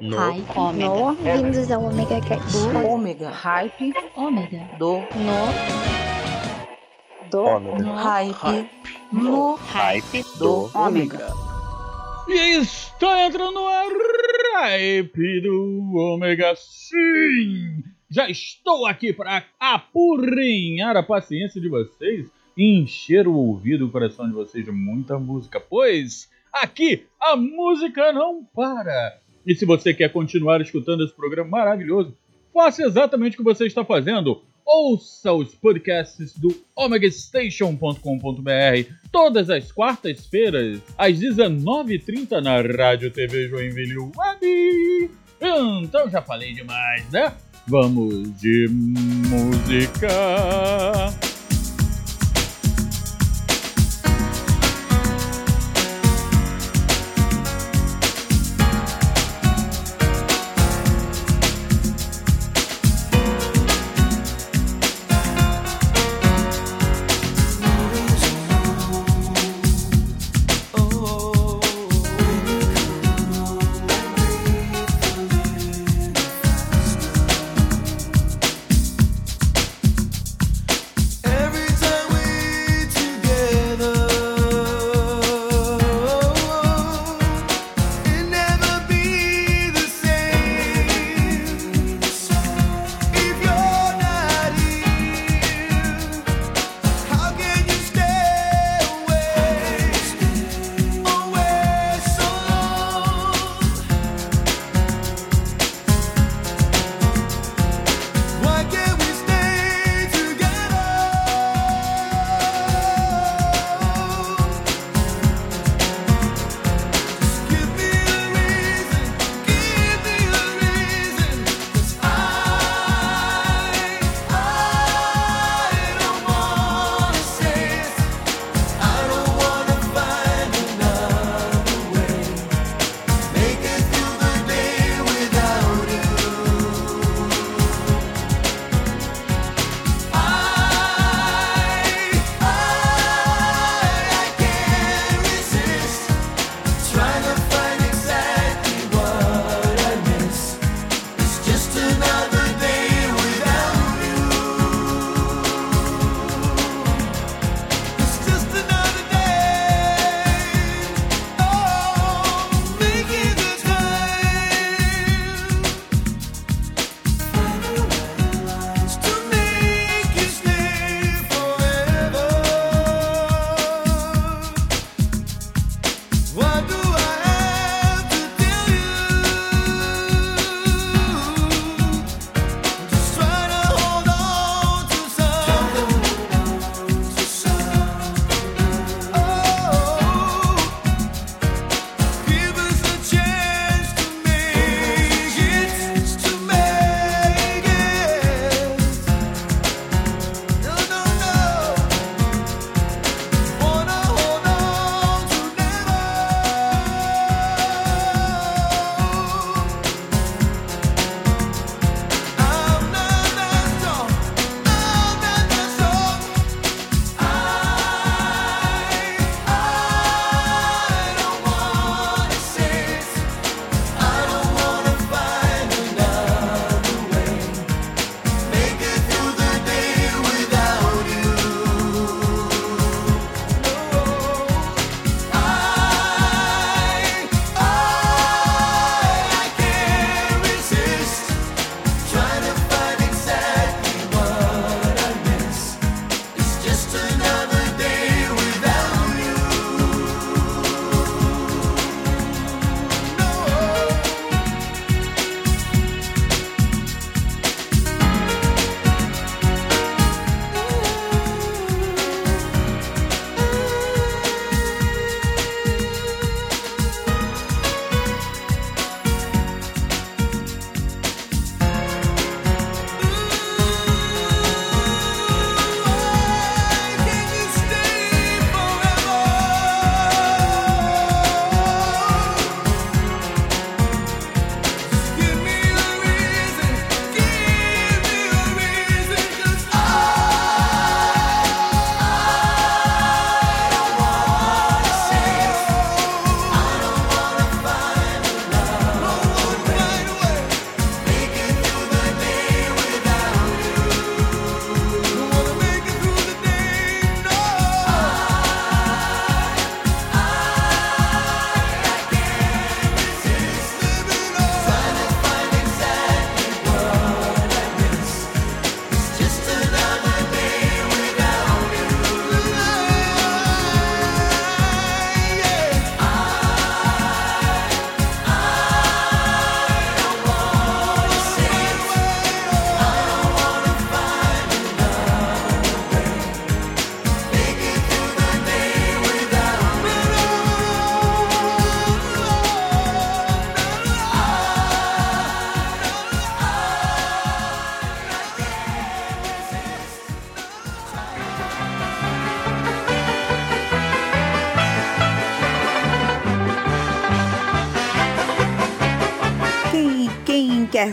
No. Hype. Ômega. No, bem-vindos ao Omega Cast. Ômega. Hype. Ômega. Do. No, do, Ômega. Hype. No. Hype Do. Ômega. E está entrando no ar Hype do Ômega Sim! Já estou aqui para apurrinhar a paciência de vocês e encher o ouvido e o coração de vocês de muita música, pois aqui a música não para! E se você quer continuar escutando esse programa maravilhoso, faça exatamente o que você está fazendo. Ouça os podcasts do omegastation.com.br todas as quartas-feiras, às 19h30 na Rádio TV Joinville Web. Então já falei demais, né? Vamos de música.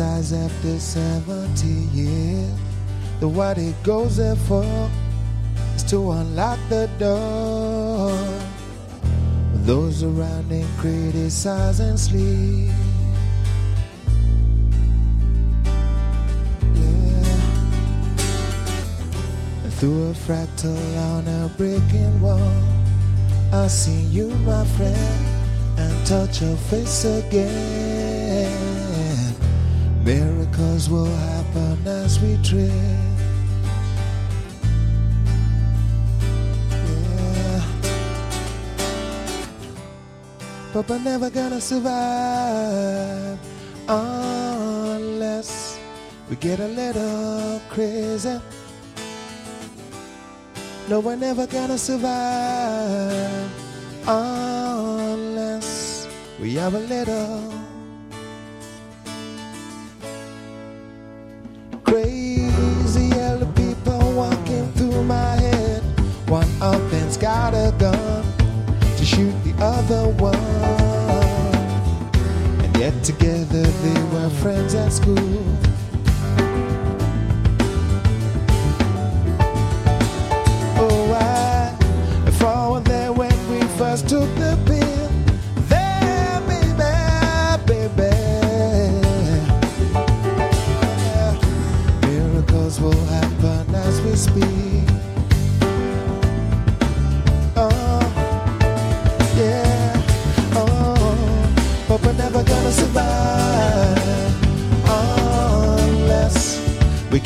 After 70 years that what he goes there for is to unlock the door. Those around him criticize and sleep. Yeah. Through a fractal on a breaking wall, I see you, my friend, and touch your face again. Miracles will happen as we tread. Yeah. But we're never gonna survive unless we get a little crazy. No, we're never gonna survive unless we have a little crazy yellow people walking through my head. One of them's got a gun to shoot the other one, and yet together they were friends at school.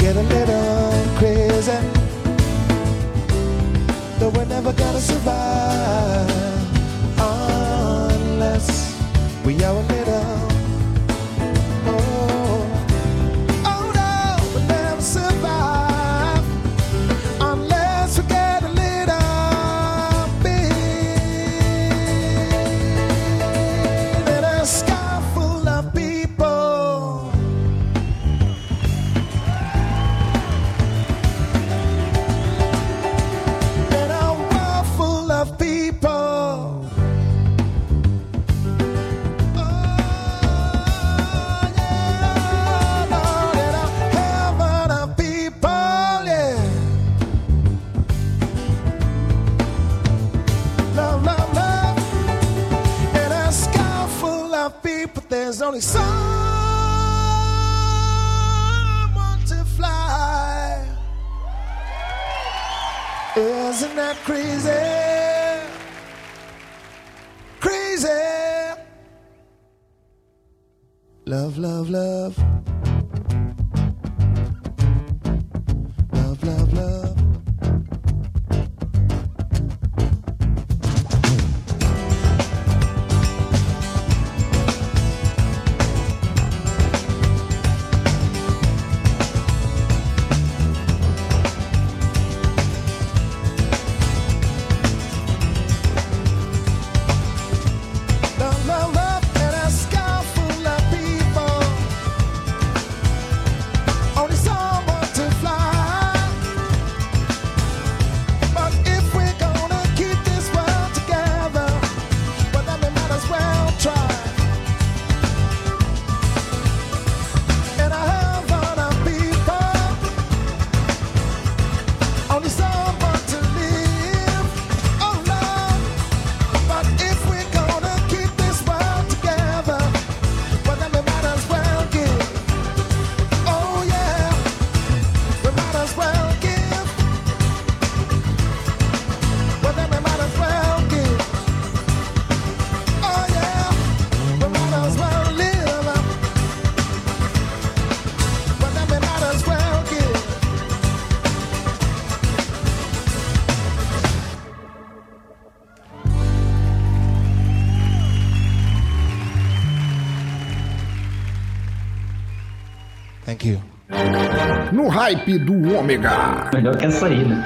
Get a little crazy. No, we're never gonna survive unless we are a little. Only someone to fly. Isn't that crazy? Thank you. No hype do Ômega. Melhor que essa aí, né?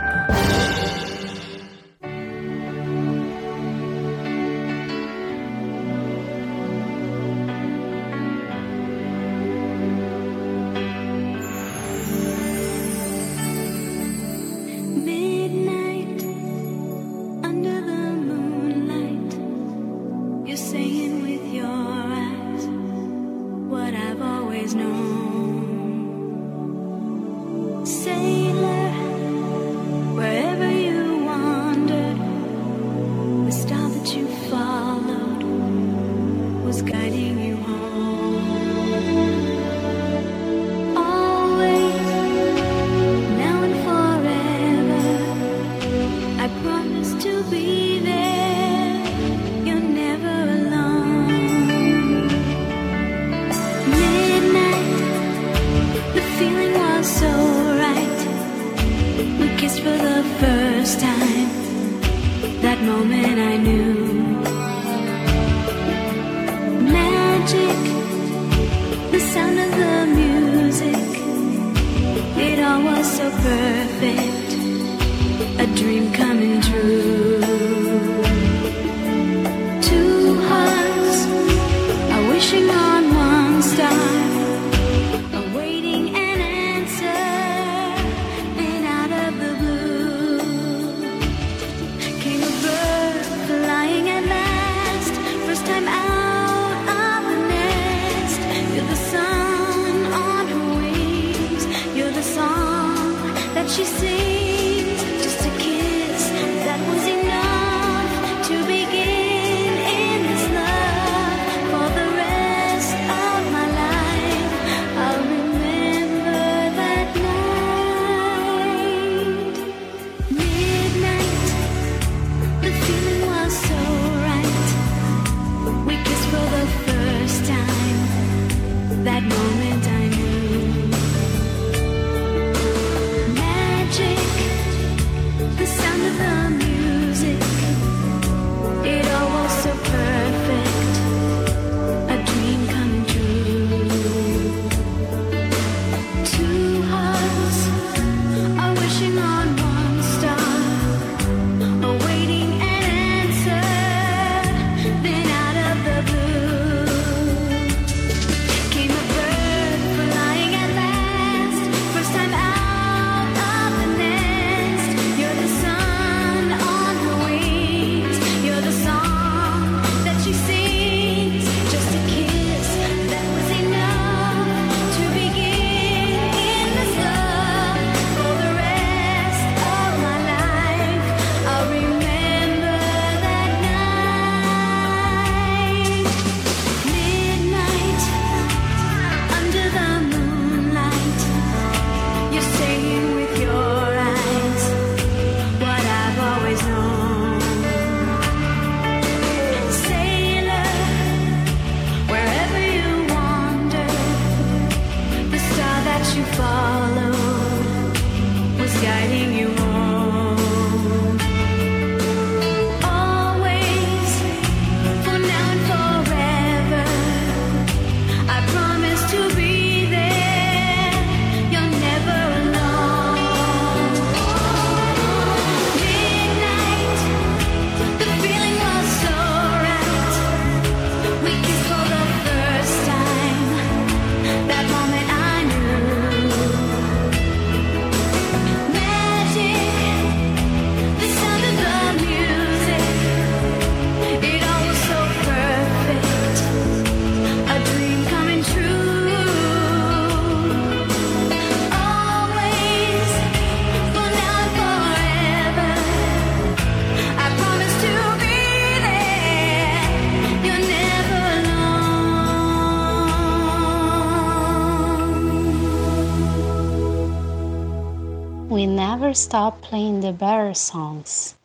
stop playing the better songs.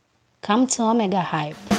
Come to Omega Hype.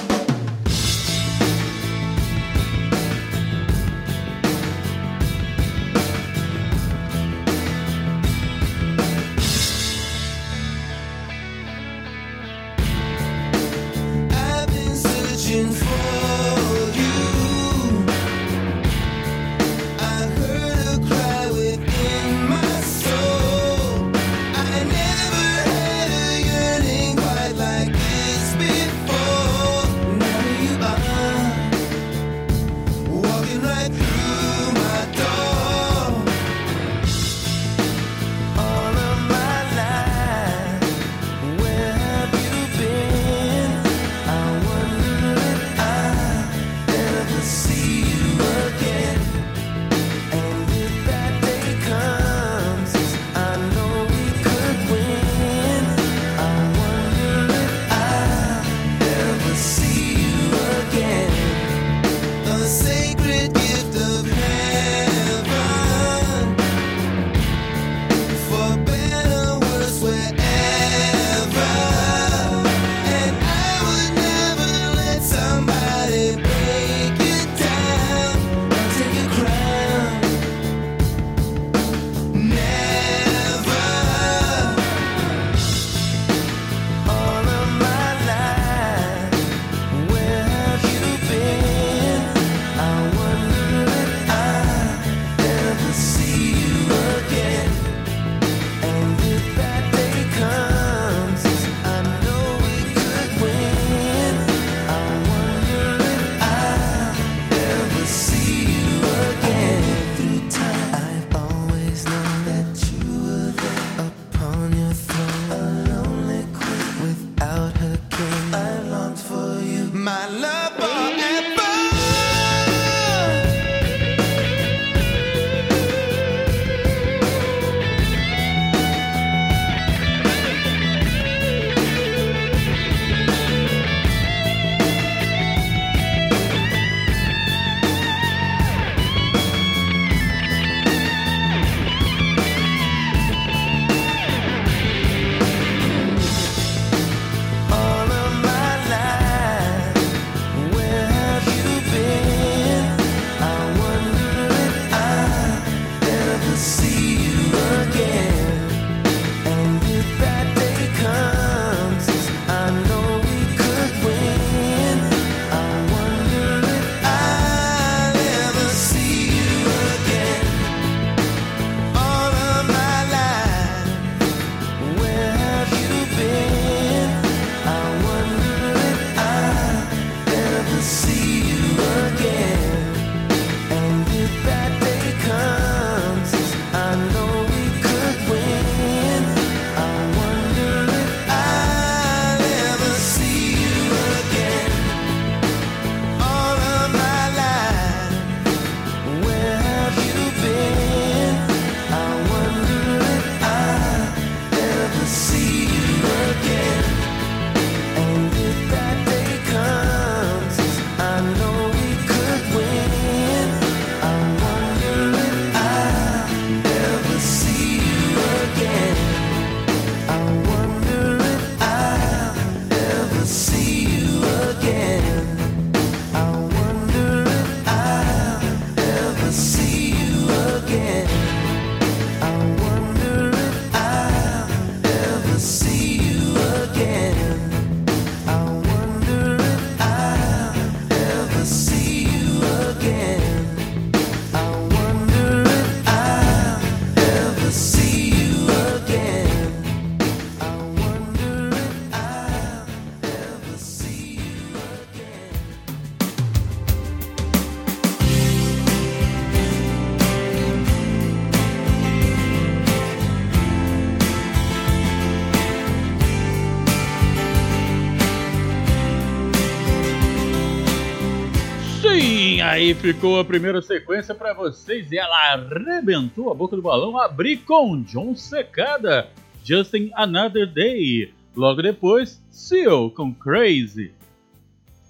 Aí ficou a primeira sequência pra vocês e ela arrebentou a boca do balão. Abri com John Secada, Justin Another Day. Logo depois, Seal com Crazy.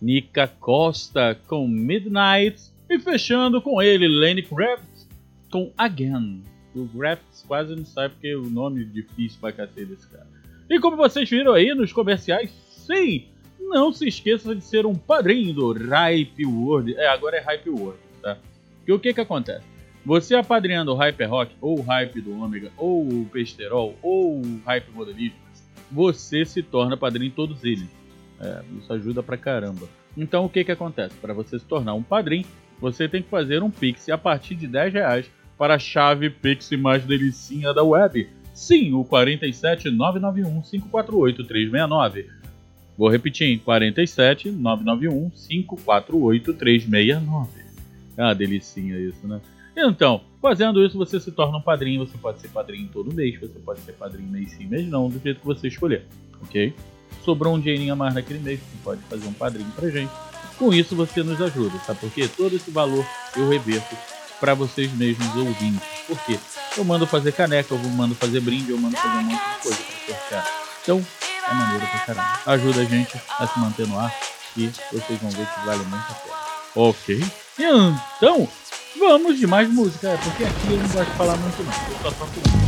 Nika Costa com Midnight. E fechando com ele, Lenny Kravitz com Again. O Kravitz quase não sabe porque o nome é difícil pra cacete desse cara. E como vocês viram aí nos comerciais, sim, não se esqueça de ser um padrinho do Hype World. É, agora é Hype World, tá? E o que que acontece? Você apadrinhando o Hype Rock, ou o Hype do Ômega, ou o Pesterol, ou o Hype Modelista, você se torna padrinho em todos eles. É, isso ajuda pra caramba. Então o que que acontece? Para você se tornar um padrinho, você tem que fazer um Pix a partir de 10 reais para a chave Pix mais delicinha da web. Sim, o 47 991 548 369. Vou repetir, 47 991 548 369. É uma delicinha isso, né? Então, fazendo isso, você se torna um padrinho. Você pode ser padrinho todo mês, você pode ser padrinho mês sim, mês não, do jeito que você escolher, ok? Sobrou um dinheirinho a mais naquele mês, você pode fazer um padrinho pra gente. Com isso, você nos ajuda, sabe por quê? Todo esse valor eu reverto para vocês mesmos ouvintes. Por quê? Eu mando fazer caneca, eu mando fazer brinde, eu mando fazer um monte de coisa pra sortear. Então, é maneiro pra caramba. Ajuda a gente a se manter no ar e vocês vão ver que vale muito a pena. Ok? Então, vamos de mais música, é, porque aqui eu não gosto de falar muito não. Eu só toco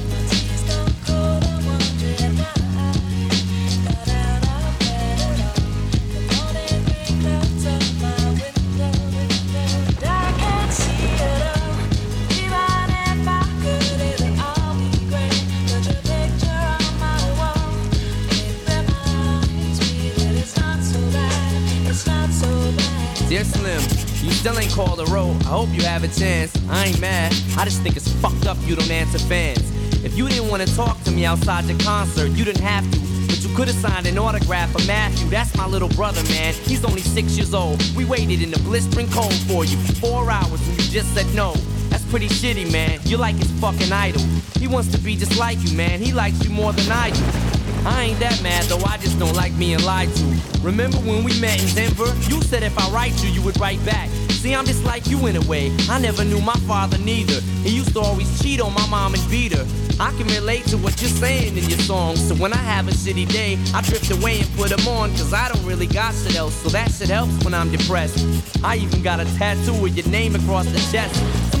Still ain't called a roll. I hope you have a chance. I ain't mad. I just think it's fucked up you don't answer fans. If you didn't want to talk to me outside the concert, you didn't have to. But you could have signed an autograph for Matthew. That's my little brother, man. He's only six years old. We waited in the blistering cold for you for four hours and you just said no. That's pretty shitty, man. You're like his fucking idol. He wants to be just like you, man. He likes you more than I do. I ain't that mad though, I just don't like being lied to. Remember when we met in Denver? You said if I write you, you would write back. See, I'm just like you in a way. I never knew my father neither. He used to always cheat on my mom and beat her. I can relate to what you're saying in your songs. So when I have a shitty day, I drift away and put them on. Cause I don't really got shit else. So that shit helps when I'm depressed. I even got a tattoo with your name across the chest.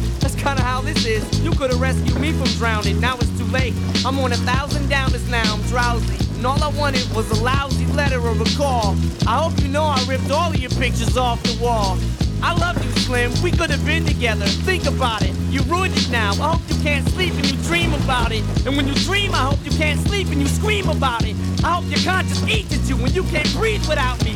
Kinda how this is. You could have rescued me from drowning, now it's too late. I'm on a thousand downers now, I'm drowsy. And all I wanted was a lousy letter or a call. I hope you know I ripped all of your pictures off the wall. I love you, Slim. We could have been together. Think about it. You ruined it now. I hope you can't sleep and you dream about it. And when you dream, I hope you can't sleep and you scream about it. I hope your conscience eats at you when you can't breathe without me.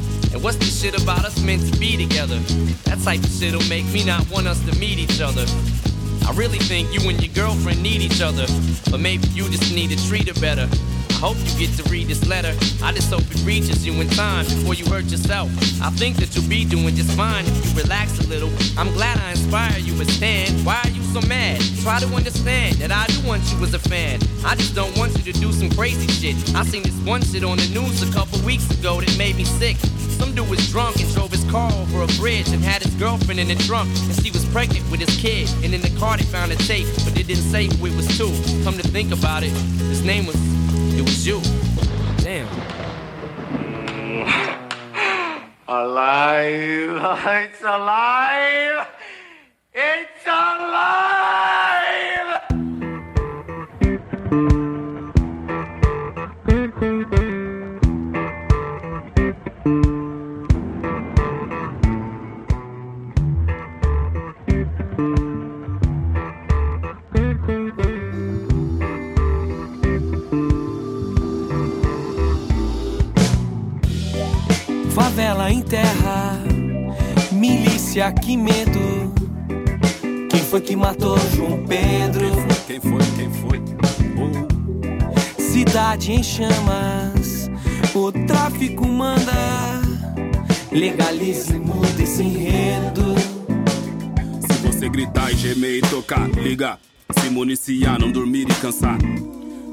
And what's this shit about us meant to be together? That type of shit'll make me not want us to meet each other. I really think you and your girlfriend need each other, but maybe you just need to treat her better. I hope you get to read this letter. I just hope it reaches you in time before you hurt yourself. I think that you'll be doing just fine if you relax a little. I'm glad I inspire you as Stan. Why are you so mad? Try to understand that I do want you as a fan. I just don't want you to do some crazy shit. I seen this one shit on the news a couple weeks ago that made me sick. Some dude was drunk and drove his car over a bridge and had his girlfriend in the trunk. And she was pregnant with his kid. And in the car they found a tape, but they didn't say who it was to. Come to think about it, his name was, it was you. Damn. Alive! It's alive! It's alive! Favela em terra, milícia, que medo. Quem foi que matou João Pedro? Quem foi? Quem foi? Cidade em chamas, o tráfico manda. Legalize e muda esse enredo. Se você gritar e gemer e tocar, liga. Se municiar, não dormir e cansar.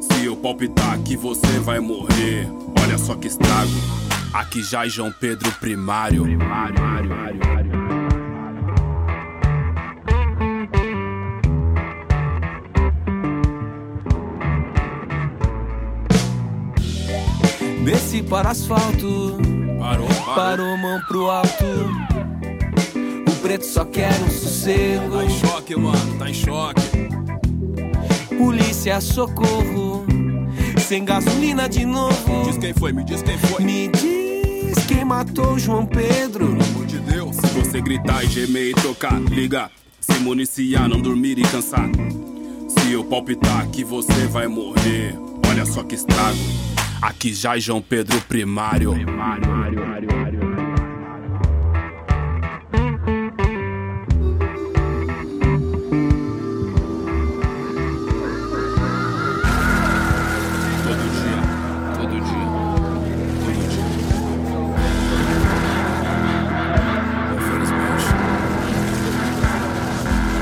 Se eu palpitar que você vai morrer, olha só que estrago. Aqui já é João Pedro Primário. Desci para asfalto, Parou, parou mão pro alto. O preto só quer um sossego. Tá em choque, mano, tá em choque. Polícia, socorro. Sem gasolina de novo. Diz quem foi, me diz quem foi. Me diz quem matou João Pedro. Pelo amor de Deus. Se você gritar e gemer e tocar, liga. Se municiar, não dormir e cansar. Se eu palpitar que você vai morrer, olha só que estrago. Aqui já é João Pedro Primário.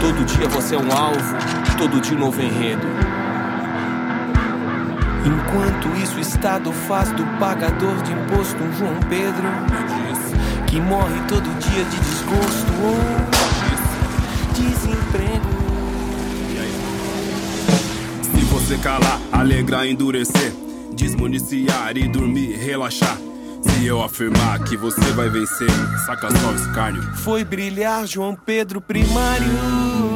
Todo dia, você é um alvo, todo dia um novo enredo. Enquanto isso, o Estado faz do pagador de imposto um João Pedro que morre todo dia de desgosto ou desemprego. Se você calar, alegrar, endurecer, desmuniciar e dormir, relaxar. Se eu afirmar que você vai vencer, saca só o escárnio. Foi brilhar João Pedro primário.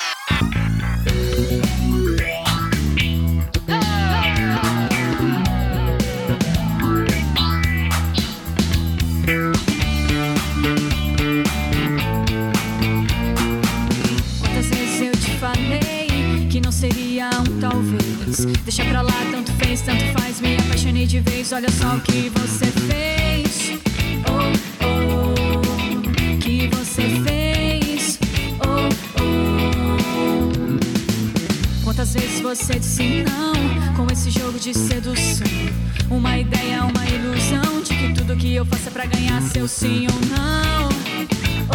Deixa pra lá, tanto fez, tanto faz. Me apaixonei de vez, olha só o que você fez. Oh, oh, que você fez. Oh, oh. Quantas vezes você disse não com esse jogo de sedução? Uma ideia, uma ilusão de que tudo que eu faço é pra ganhar seu sim ou não.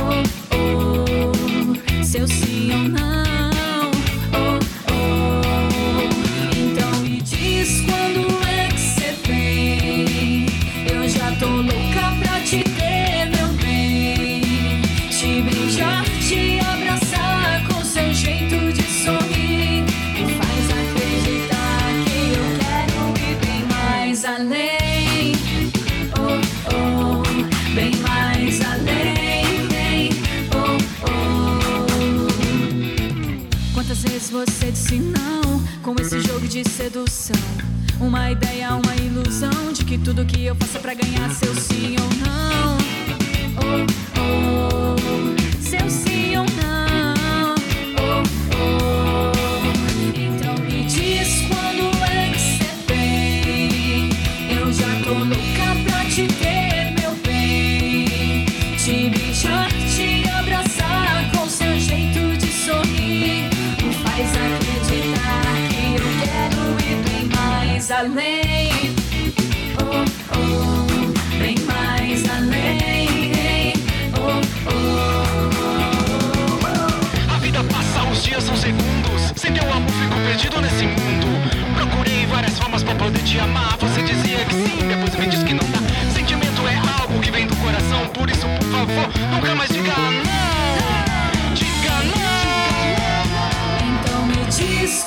Oh, oh, seu sim ou não. De sedução? Uma ideia, uma ilusão de que tudo que eu faço é pra ganhar seu sim ou não. Mais além. Oh, oh, bem mais além. Oh, oh. A vida passa, os dias são segundos. Sem teu amor, fico perdido nesse mundo. Procurei várias formas pra poder te amar. Você dizia que sim, depois me diz que não dá. Sentimento é algo que vem do coração. Por isso, por favor, nunca mais diga não. Diga não. Então me diz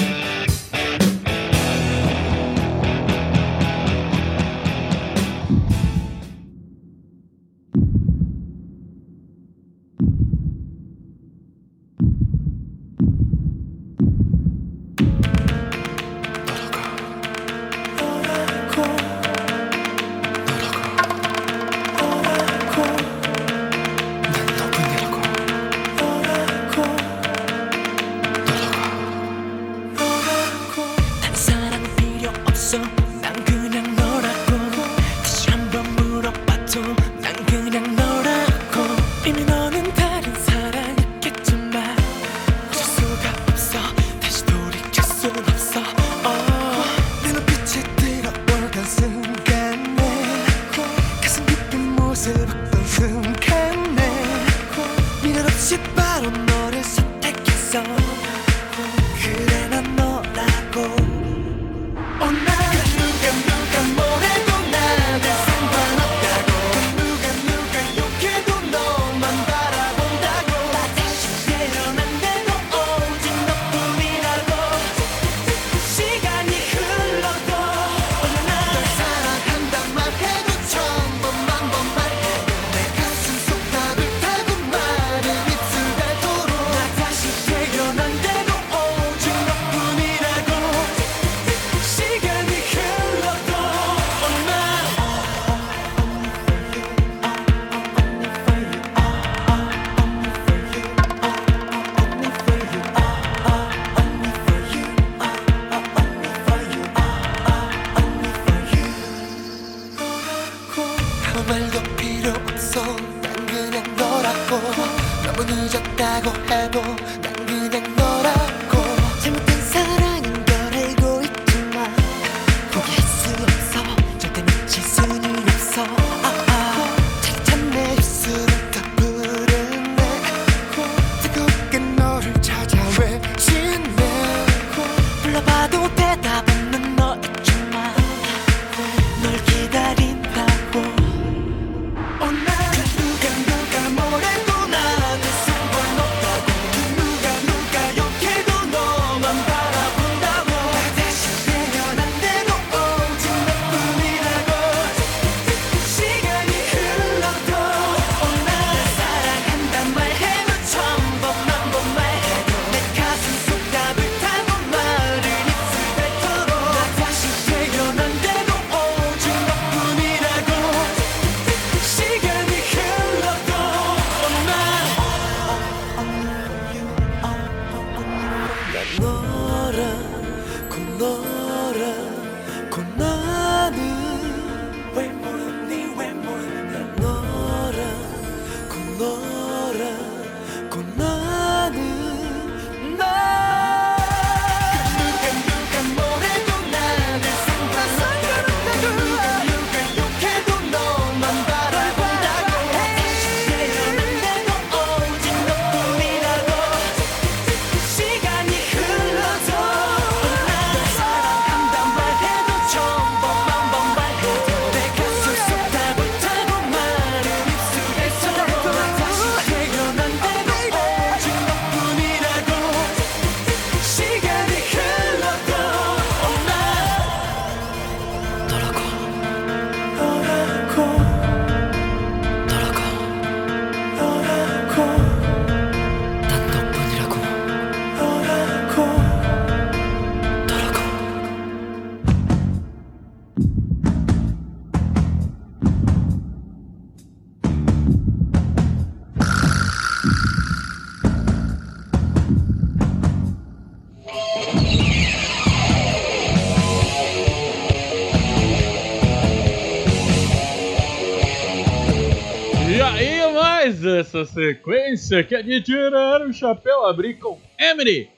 Sequência que é de tirar o chapéu, abrir com Emily,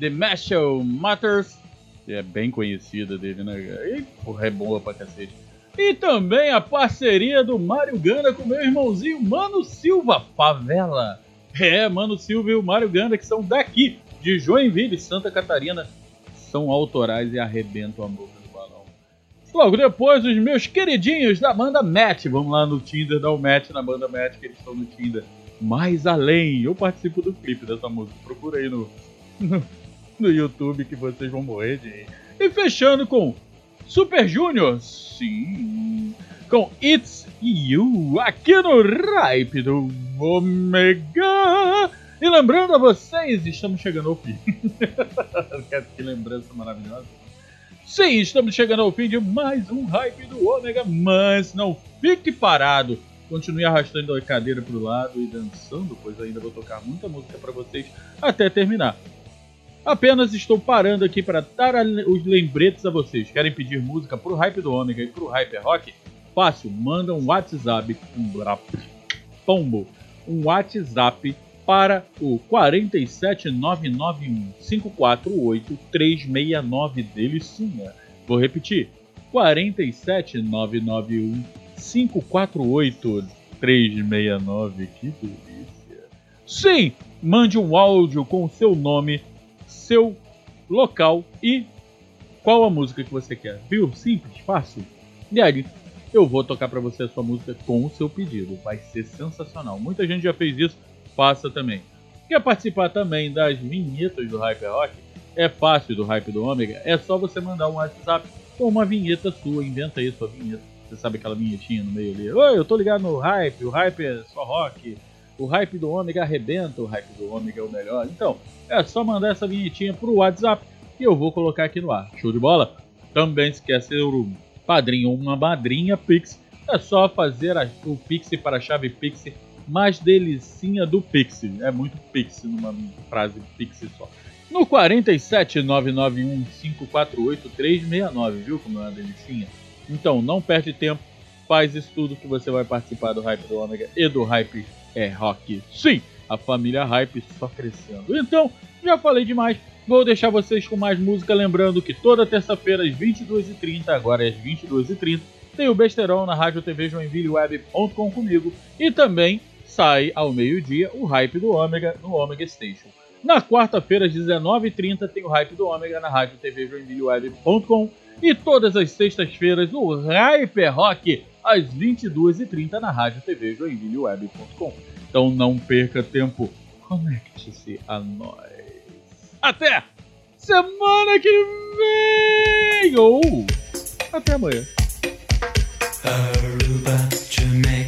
The Marshall Matters, que é bem conhecida dele, né? E porra, é boa pra cacete. E também a parceria do Mário Ganda com meu irmãozinho Mano Silva, Favela. É, Mano Silva e o Mário Ganda, que são daqui, de Joinville, Santa Catarina, são autorais e arrebentam a boca do balão. Logo depois, os meus queridinhos da banda Match. Vamos lá no Tinder, dar o match na banda Match, que eles estão no Tinder. Mais além, eu participo do clipe dessa música. Procura aí no, no, no YouTube que vocês vão morrer de. E fechando com Super Junior, sim, com It's You, aqui no Ripe do Omega. E lembrando a vocês, estamos chegando ao fim. que lembrança maravilhosa. Sim, estamos chegando ao fim de mais um hype do Ômega, mas não fique parado. Continue arrastando a cadeira para o lado e dançando, pois ainda vou tocar muita música para vocês até terminar. Apenas estou parando aqui para dar os lembretes a vocês. Querem pedir música pro Hype do Ômega e pro Hype Rock? Fácil, manda um WhatsApp, um pombo, um WhatsApp para o 47991 548 369 delicinha. Vou repetir. 47991 548 369. Que delícia. Sim, mande um áudio com o seu nome, seu local e qual a música que você quer. Viu? Simples, fácil. E aí, eu vou tocar pra você a sua música com o seu pedido. Vai ser sensacional. Muita gente já fez isso, faça também. Quer participar também das vinhetas do Hype Rock? É fácil do Hype do Ômega. É só você mandar um WhatsApp com uma vinheta sua. Inventa aí sua vinheta. Você sabe aquela vinhetinha no meio ali? Oi, eu tô ligado no Hype. O Hype é só rock. O Hype do Ômega arrebenta. O Hype do Ômega é o melhor. Então, é só mandar essa vinhetinha pro WhatsApp e eu vou colocar aqui no ar. Show de bola? Também ser um padrinho ou uma madrinha Pix, é só fazer a- o Pix para a chave Pix mais delicinha do Pix. É muito Pix numa frase Pix só. No 47991548369, viu como é uma delicinha? Então, não perde tempo, faz isso tudo que você vai participar do Hype do Ômega e do Hype é Rock. Sim, a família Hype só crescendo. Então, já falei demais, vou deixar vocês com mais música, lembrando que toda terça-feira às 22h30, agora às 22h30, tem o Besterol na Rádio TV Joinvilleweb.com comigo e também sai ao meio-dia o Hype do Ômega no Ômega Station. Na quarta-feira, às 19h30, tem o Hype do Ômega na Rádio TV Joinvilleweb.com e todas as sextas-feiras o Hype Rock às 22h30 na Rádio TV Joinvilleweb.com. Então não perca tempo, conecte-se a nós. Até semana que vem! Ou até amanhã. Aruba, Jamaica,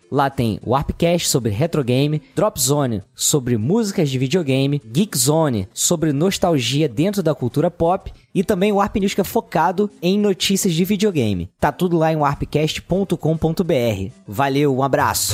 Lá tem o Arpcast sobre retrogame, Drop Zone sobre músicas de videogame, Geek Zone sobre nostalgia dentro da cultura pop e também o Arp News que é focado em notícias de videogame. Tá tudo lá em arpcast.com.br. Valeu, um abraço.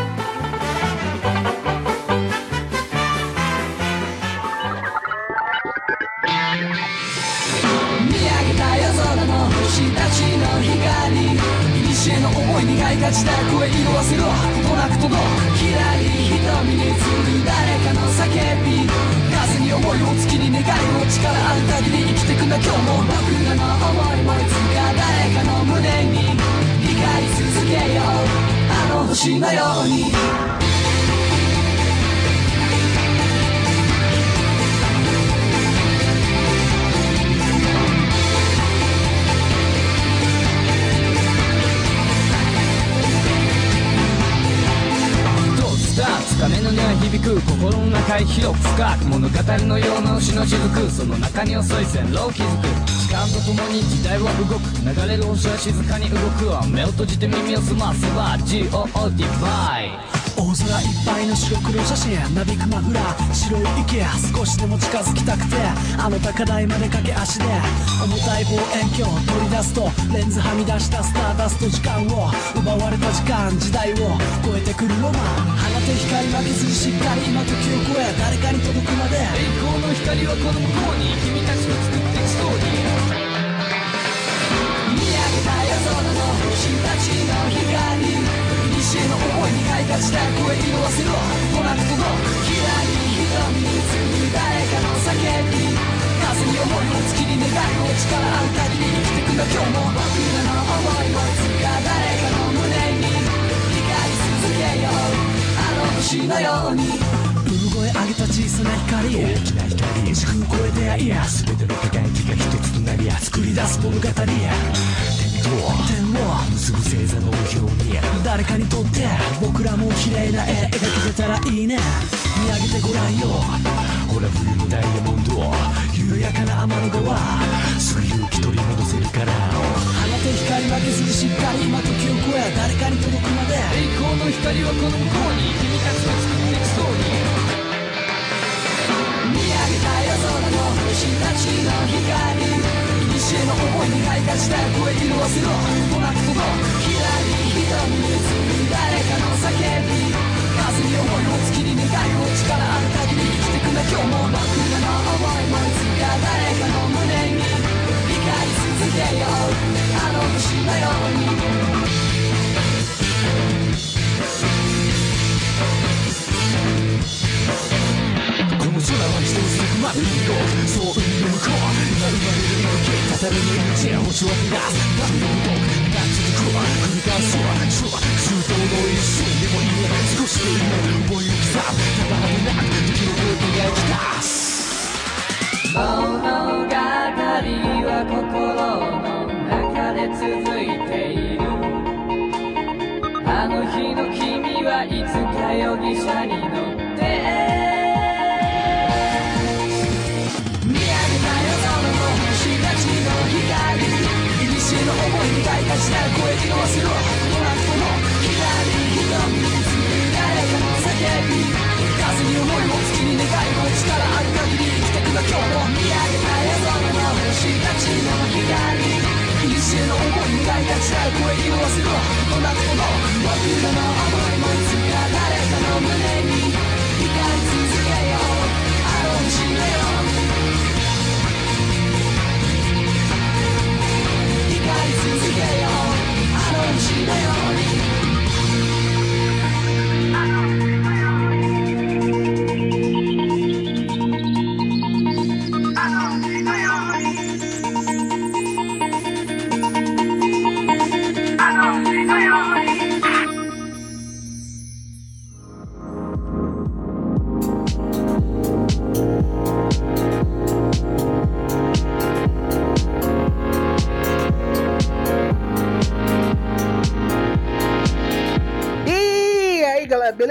よ。うにどうしたつかめのには響く心の中へ広く深く物語のような牛の雫。その中に遅い線路を築く。とともに時代は動く流れる星は静かに動くわ目を閉じて耳を澄ませば GO ディバイ大空いっぱいの白黒写真なびくマフラー白い池少しでも近づきたくてあの高台まで駆け足で重たい望遠鏡取り出すとレンズはみ出したスターダスト時間を奪われた時間時代を超えてくるロマン放て光負けずにしっかり今時を超え誰かに届くまで栄光の光はこの向こうに君たちの作っていくストーリー空の星たちの光西への思いにがいがちだ声色あせろ来なく届くきらり瞳に映る誰かの叫び風に思いを月に願いを力ある限り生きてくんだ今日も僕らの思いをいつか誰かの胸に光り続けようあの星のように。声上げた小さな光大きな光時空を超えていや。全ての輝きが一つとなり作り出す物語点を結ぶ星座の表に誰かにとって僕らも綺麗な絵描けてたらいいね。見上げてごらんよ。ほら冬のダイヤモンド緩やかな天の川すぐ勇気取り戻せるから。放て光負けずにしっかり今時を超え誰かに届くまで。栄光の光はこの向こうに。君たちの作いにがいがちだ声色あせろ来なくほど」「ひらり瞳に映る誰かの叫び風に思いを月に願いを力ある限り生きてくんだ今日も僕らの思いもいつか誰かの胸に理解し続けようあの星のように空は一つだけまでいいよそう海の向こう今生まれる命たたるの命星を照らす何度も僕が続く繰り返すそう周到の一瞬でもいい少しでいい思いを刻むただでなく時の声描き出す物語は心の中で続いているあの日の君はいつか容疑者に乗ってしなる声聞こえするわ今この左誰かの叫び風に思いも月に願いも力ある限り生てくが今日も見上げた夜空の星たちの左に瞬の思い願い立ちう声聞こえするわこんなことの僕ら甘い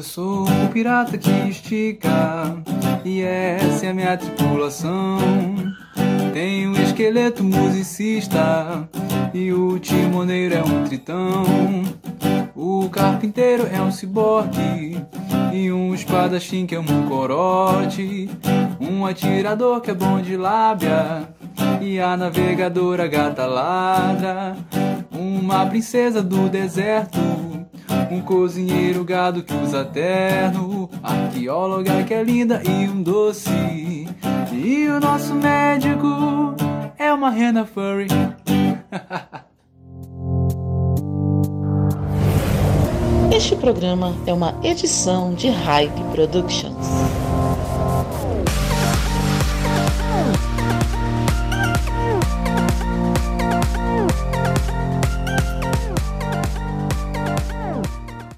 Eu sou o pirata que estica e essa é a minha tripulação. Tem um esqueleto musicista e o timoneiro é um tritão. O carpinteiro é um ciborgue e um espadachim que é um corote. Um atirador que é bom de lábia e a navegadora gata ladra. Uma princesa do deserto um cozinheiro gado que usa terno, arqueóloga que é linda e um doce. E o nosso médico é uma rena furry. Este programa é uma edição de Hype Productions.